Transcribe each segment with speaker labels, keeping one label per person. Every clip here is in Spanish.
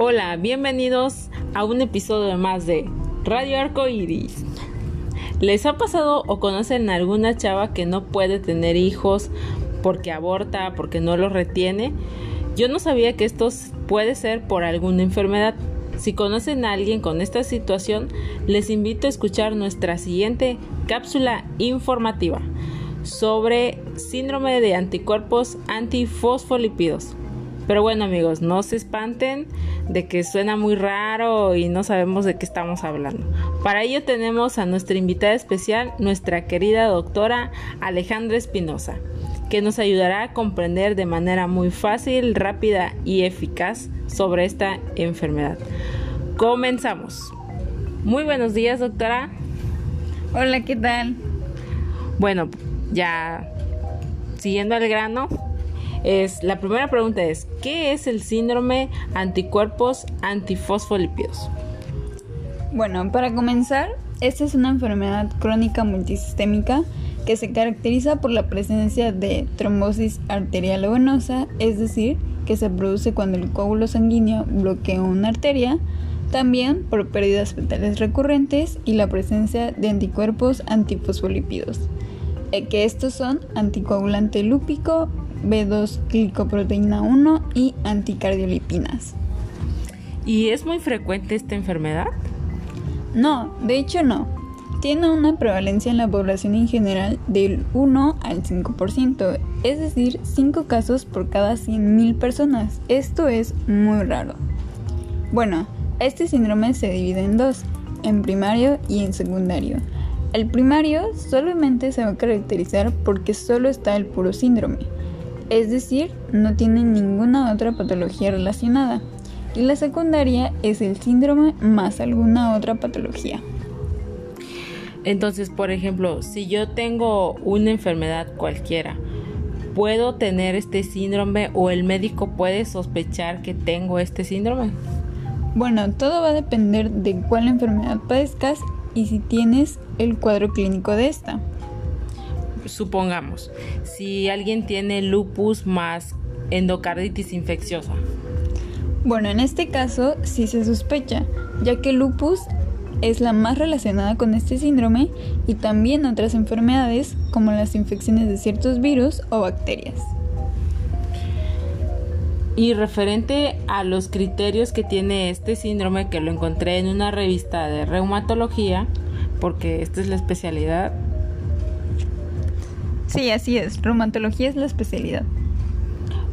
Speaker 1: Hola, bienvenidos a un episodio más de Radio Arco Iris. ¿Les ha pasado o conocen a alguna chava que no puede tener hijos porque aborta, porque no los retiene? Yo no sabía que esto puede ser por alguna enfermedad. Si conocen a alguien con esta situación, les invito a escuchar nuestra siguiente cápsula informativa sobre síndrome de anticuerpos antifosfolípidos. Pero bueno amigos, no se espanten de que suena muy raro y no sabemos de qué estamos hablando. Para ello tenemos a nuestra invitada especial, nuestra querida doctora Alejandra Espinosa, que nos ayudará a comprender de manera muy fácil, rápida y eficaz sobre esta enfermedad. Comenzamos. Muy buenos días, doctora.
Speaker 2: Hola, ¿qué tal?
Speaker 1: Bueno, ya siguiendo al grano, es, la primera pregunta es, ¿qué es el síndrome anticuerpos antifosfolípidos?
Speaker 2: Bueno, para comenzar, esta es una enfermedad crónica multisistémica que se caracteriza por la presencia de trombosis arterial o venosa, es decir, que se produce cuando el coágulo sanguíneo bloquea una arteria, también por pérdidas fetales recurrentes y la presencia de anticuerpos antifosfolípidos, eh, que estos son anticoagulante lúpico, B2 glicoproteína 1 y anticardiolipinas.
Speaker 1: ¿Y es muy frecuente esta enfermedad?
Speaker 2: No, de hecho no. Tiene una prevalencia en la población en general del 1 al 5%, es decir, 5 casos por cada 100.000 personas. Esto es muy raro. Bueno, este síndrome se divide en dos, en primario y en secundario. El primario solamente se va a caracterizar porque solo está el puro síndrome es decir, no tiene ninguna otra patología relacionada. Y la secundaria es el síndrome más alguna otra patología.
Speaker 1: Entonces, por ejemplo, si yo tengo una enfermedad cualquiera, ¿puedo tener este síndrome o el médico puede sospechar que tengo este síndrome?
Speaker 2: Bueno, todo va a depender de cuál enfermedad padezcas y si tienes el cuadro clínico de esta
Speaker 1: supongamos, si alguien tiene lupus más endocarditis infecciosa.
Speaker 2: Bueno, en este caso sí se sospecha, ya que lupus es la más relacionada con este síndrome y también otras enfermedades como las infecciones de ciertos virus o bacterias.
Speaker 1: Y referente a los criterios que tiene este síndrome, que lo encontré en una revista de reumatología, porque esta es la especialidad,
Speaker 2: Sí, así es. Reumatología es la especialidad.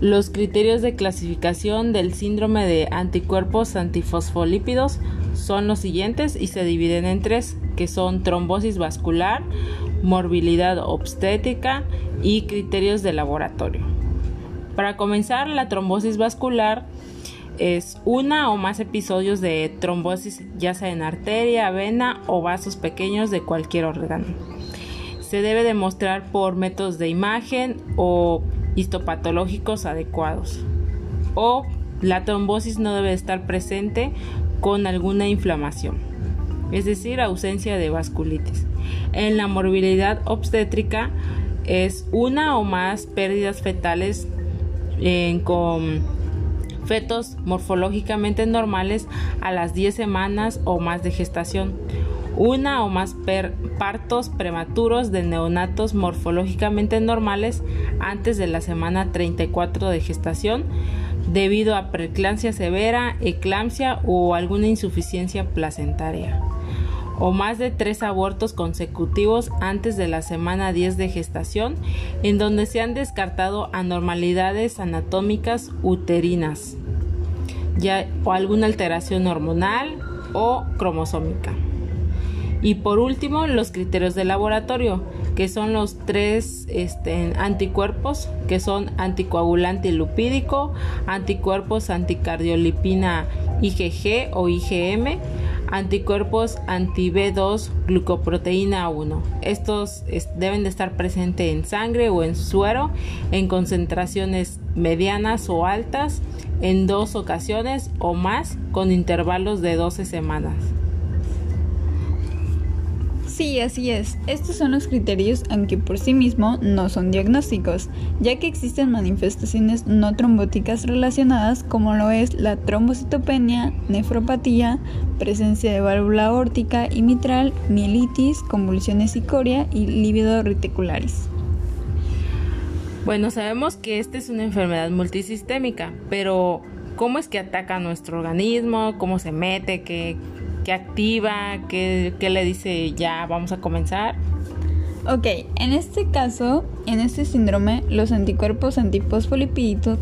Speaker 1: Los criterios de clasificación del síndrome de anticuerpos antifosfolípidos son los siguientes y se dividen en tres, que son trombosis vascular, morbilidad obstétrica y criterios de laboratorio. Para comenzar, la trombosis vascular es una o más episodios de trombosis ya sea en arteria, vena o vasos pequeños de cualquier órgano se debe demostrar por métodos de imagen o histopatológicos adecuados. O la trombosis no debe estar presente con alguna inflamación, es decir, ausencia de vasculitis. En la morbilidad obstétrica es una o más pérdidas fetales con fetos morfológicamente normales a las 10 semanas o más de gestación una o más partos prematuros de neonatos morfológicamente normales antes de la semana 34 de gestación debido a preeclampsia severa, eclampsia o alguna insuficiencia placentaria o más de tres abortos consecutivos antes de la semana 10 de gestación, en donde se han descartado anormalidades anatómicas uterinas, o alguna alteración hormonal o cromosómica. Y por último, los criterios de laboratorio, que son los tres este, anticuerpos, que son anticoagulante lupídico, anticuerpos anticardiolipina IgG o IgM, anticuerpos anti-B2 glucoproteína 1. Estos deben de estar presentes en sangre o en suero en concentraciones medianas o altas en dos ocasiones o más con intervalos de 12 semanas.
Speaker 2: Sí, así es. Estos son los criterios, aunque por sí mismo no son diagnósticos, ya que existen manifestaciones no trombóticas relacionadas como lo es la trombocitopenia, nefropatía, presencia de válvula aórtica y mitral, mielitis, convulsiones cicoria y lívido reticularis.
Speaker 1: Bueno, sabemos que esta es una enfermedad multisistémica, pero ¿cómo es que ataca a nuestro organismo? ¿Cómo se mete? ¿Qué, qué activa, qué, le dice ya vamos a comenzar.
Speaker 2: Ok, en este caso, en este síndrome, los anticuerpos antifosfolipídicos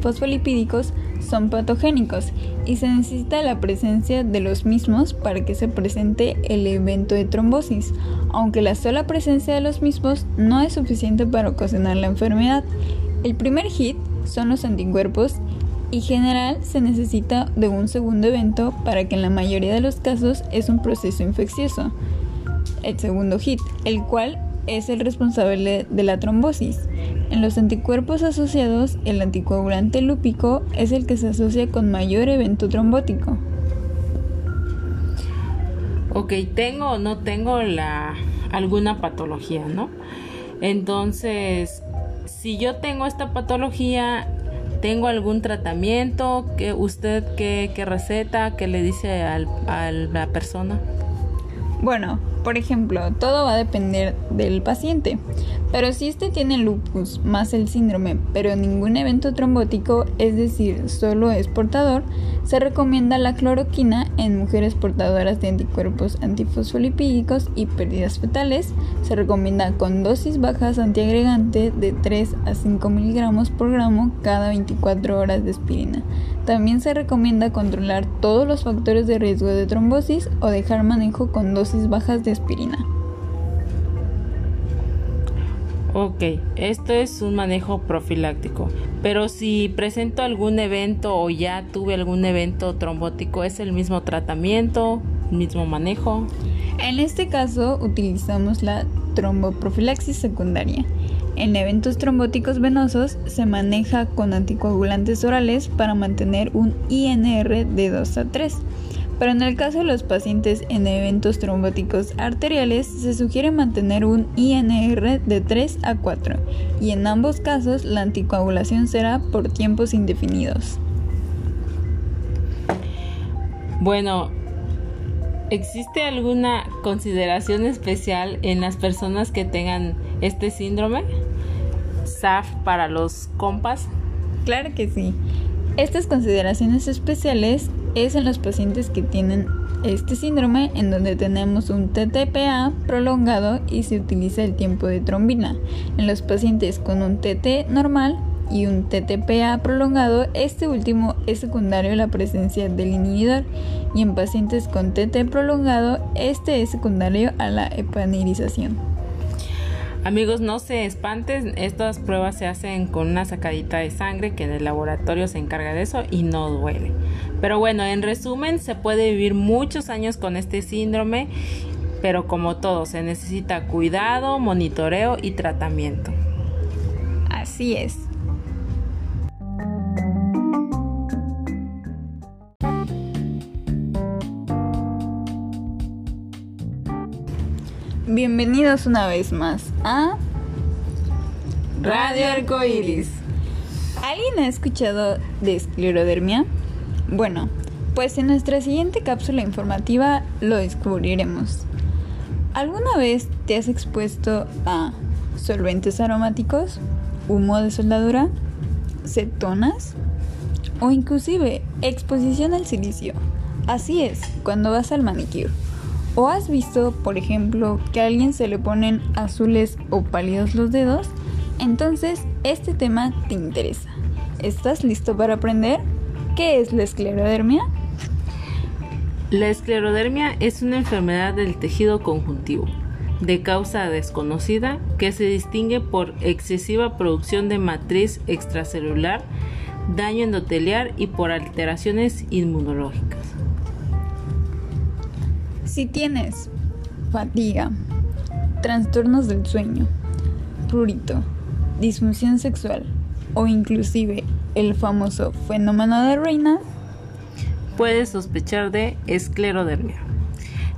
Speaker 2: fosfolipídicos son patogénicos y se necesita la presencia de los mismos para que se presente el evento de trombosis, aunque la sola presencia de los mismos no es suficiente para ocasionar la enfermedad. El primer hit son los anticuerpos y general se necesita de un segundo evento para que en la mayoría de los casos es un proceso infeccioso. El segundo hit, el cual es el responsable de la trombosis. En los anticuerpos asociados, el anticoagulante lúpico es el que se asocia con mayor evento trombótico.
Speaker 1: Ok, tengo o no tengo la alguna patología, ¿no? Entonces, si yo tengo esta patología, ¿Tengo algún tratamiento? que ¿Usted qué, receta? ¿Qué le dice al, a la persona?
Speaker 2: Bueno, por ejemplo, todo va a depender del paciente. Pero si este tiene lupus más el síndrome, pero ningún evento trombótico, es decir, solo es portador, se recomienda la cloroquina en mujeres portadoras de anticuerpos antifosfolipídicos y pérdidas fetales. Se recomienda con dosis bajas antiagregante de 3 a 5 miligramos por gramo cada 24 horas de aspirina. También se recomienda controlar todos los factores de riesgo de trombosis o dejar manejo con dosis bajas de aspirina.
Speaker 1: Ok, esto es un manejo profiláctico, pero si presento algún evento o ya tuve algún evento trombótico, ¿es el mismo tratamiento, mismo manejo?
Speaker 2: En este caso utilizamos la tromboprofilaxis secundaria. En eventos trombóticos venosos se maneja con anticoagulantes orales para mantener un INR de 2 a 3 pero en el caso de los pacientes en eventos trombóticos arteriales se sugiere mantener un INR de 3 a 4 y en ambos casos la anticoagulación será por tiempos indefinidos.
Speaker 1: Bueno, ¿existe alguna consideración especial en las personas que tengan este síndrome? SAF para los compas.
Speaker 2: Claro que sí. Estas consideraciones especiales es en los pacientes que tienen este síndrome en donde tenemos un TTPA prolongado y se utiliza el tiempo de trombina. En los pacientes con un TT normal y un TTPA prolongado, este último es secundario a la presencia del inhibidor y en pacientes con TT prolongado, este es secundario a la epanirización.
Speaker 1: Amigos, no se espanten, estas pruebas se hacen con una sacadita de sangre que en el laboratorio se encarga de eso y no duele. Pero bueno, en resumen, se puede vivir muchos años con este síndrome, pero como todo, se necesita cuidado, monitoreo y tratamiento.
Speaker 2: Así es. Bienvenidos una vez más a
Speaker 1: Radio Arcoiris.
Speaker 2: ¿Alguien ha escuchado de esclerodermia? Bueno, pues en nuestra siguiente cápsula informativa lo descubriremos. ¿Alguna vez te has expuesto a solventes aromáticos, humo de soldadura, cetonas o inclusive exposición al silicio? Así es, cuando vas al manicure. ¿O has visto, por ejemplo, que a alguien se le ponen azules o pálidos los dedos? Entonces, este tema te interesa. ¿Estás listo para aprender? ¿Qué es la esclerodermia?
Speaker 1: La esclerodermia es una enfermedad del tejido conjuntivo de causa desconocida que se distingue por excesiva producción de matriz extracelular, daño endoteliar y por alteraciones inmunológicas.
Speaker 2: Si tienes fatiga, trastornos del sueño, prurito, disfunción sexual o inclusive el famoso fenómeno de Reina,
Speaker 1: puede sospechar de esclerodermia.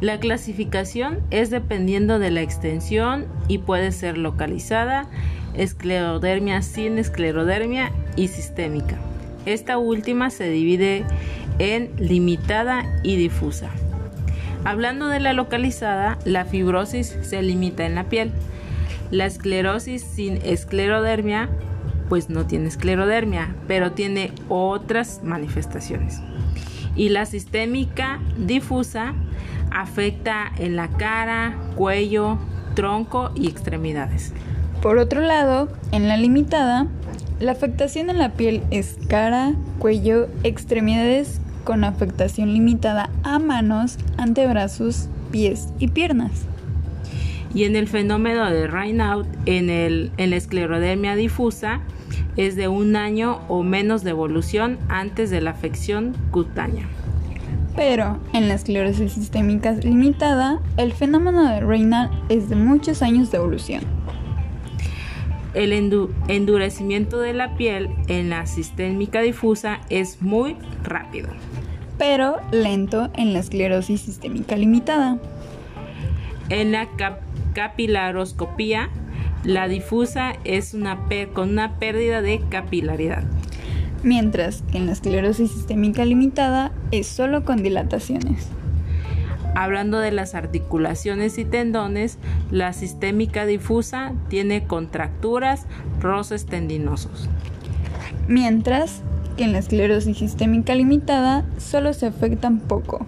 Speaker 1: La clasificación es dependiendo de la extensión y puede ser localizada, esclerodermia sin esclerodermia y sistémica. Esta última se divide en limitada y difusa. Hablando de la localizada, la fibrosis se limita en la piel. La esclerosis sin esclerodermia, pues no tiene esclerodermia, pero tiene otras manifestaciones. Y la sistémica difusa afecta en la cara, cuello, tronco y extremidades.
Speaker 2: Por otro lado, en la limitada, la afectación en la piel es cara, cuello, extremidades con afectación limitada a manos, antebrazos, pies y piernas.
Speaker 1: Y en el fenómeno de Raynaud, en, el, en la esclerodermia difusa, es de un año o menos de evolución antes de la afección cutánea.
Speaker 2: Pero en la esclerosis sistémica limitada, el fenómeno de Raynaud es de muchos años de evolución.
Speaker 1: El endurecimiento de la piel en la sistémica difusa es muy rápido
Speaker 2: pero lento en la esclerosis sistémica limitada.
Speaker 1: En la capilaroscopía, la difusa es una con una pérdida de capilaridad.
Speaker 2: Mientras que en la esclerosis sistémica limitada es solo con dilataciones.
Speaker 1: Hablando de las articulaciones y tendones, la sistémica difusa tiene contracturas, roces tendinosos.
Speaker 2: Mientras que en la esclerosis sistémica limitada solo se afectan poco.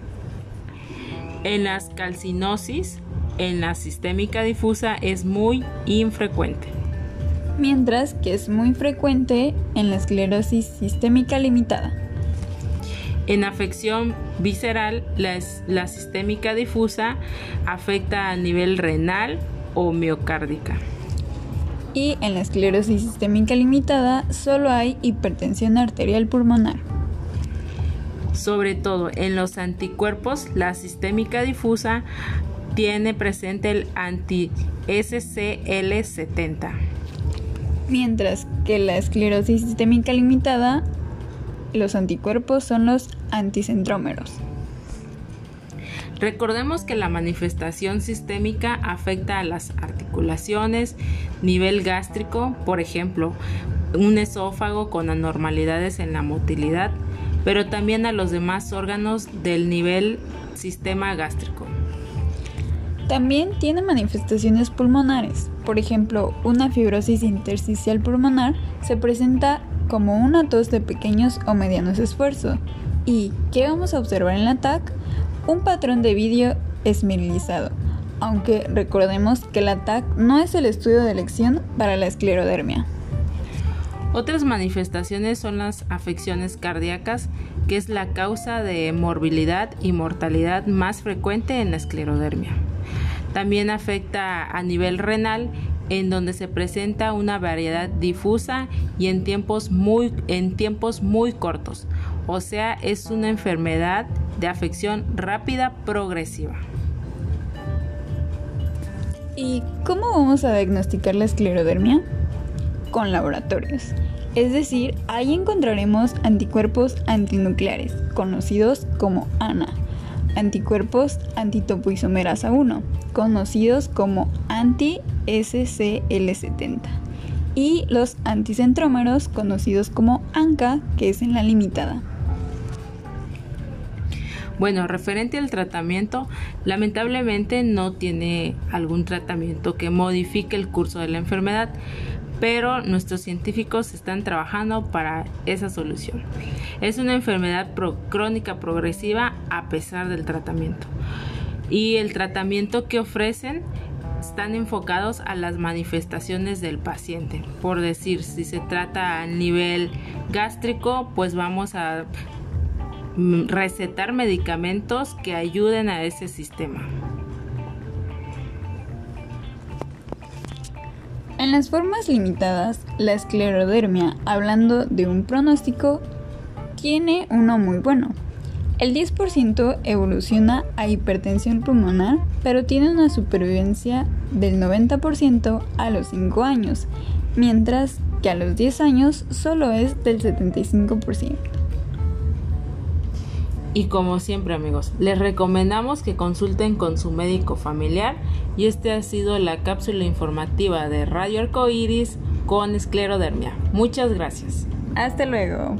Speaker 1: En las calcinosis, en la sistémica difusa es muy infrecuente.
Speaker 2: Mientras que es muy frecuente en la esclerosis sistémica limitada.
Speaker 1: En afección visceral, la, la sistémica difusa afecta a nivel renal o miocárdica
Speaker 2: y en la esclerosis sistémica limitada solo hay hipertensión arterial pulmonar.
Speaker 1: Sobre todo en los anticuerpos, la sistémica difusa tiene presente el anti-SCL70.
Speaker 2: Mientras que la esclerosis sistémica limitada, los anticuerpos son los anticentrómeros.
Speaker 1: Recordemos que la manifestación sistémica afecta a las articulaciones, nivel gástrico, por ejemplo, un esófago con anormalidades en la motilidad, pero también a los demás órganos del nivel sistema gástrico.
Speaker 2: También tiene manifestaciones pulmonares. Por ejemplo, una fibrosis intersticial pulmonar se presenta como una tos de pequeños o medianos esfuerzos. ¿Y qué vamos a observar en la TAC? Un patrón de vídeo esmerilizado, aunque recordemos que la TAC no es el estudio de elección para la esclerodermia.
Speaker 1: Otras manifestaciones son las afecciones cardíacas, que es la causa de morbilidad y mortalidad más frecuente en la esclerodermia. También afecta a nivel renal, en donde se presenta una variedad difusa y en tiempos muy, en tiempos muy cortos. O sea, es una enfermedad de afección rápida progresiva.
Speaker 2: ¿Y cómo vamos a diagnosticar la esclerodermia? Con laboratorios. Es decir, ahí encontraremos anticuerpos antinucleares, conocidos como ANA, anticuerpos antitopoisomerasa 1, conocidos como anti-SCL70, y los anticentrómeros, conocidos como ANCA, que es en la limitada.
Speaker 1: Bueno, referente al tratamiento, lamentablemente no tiene algún tratamiento que modifique el curso de la enfermedad, pero nuestros científicos están trabajando para esa solución. Es una enfermedad crónica progresiva a pesar del tratamiento. Y el tratamiento que ofrecen están enfocados a las manifestaciones del paciente. Por decir, si se trata a nivel gástrico, pues vamos a recetar medicamentos que ayuden a ese sistema.
Speaker 2: En las formas limitadas, la esclerodermia, hablando de un pronóstico, tiene uno muy bueno. El 10% evoluciona a hipertensión pulmonar, pero tiene una supervivencia del 90% a los 5 años, mientras que a los 10 años solo es del 75%.
Speaker 1: Y como siempre amigos, les recomendamos que consulten con su médico familiar y este ha sido la cápsula informativa de Radio Arcoiris con esclerodermia. Muchas gracias.
Speaker 2: Hasta luego.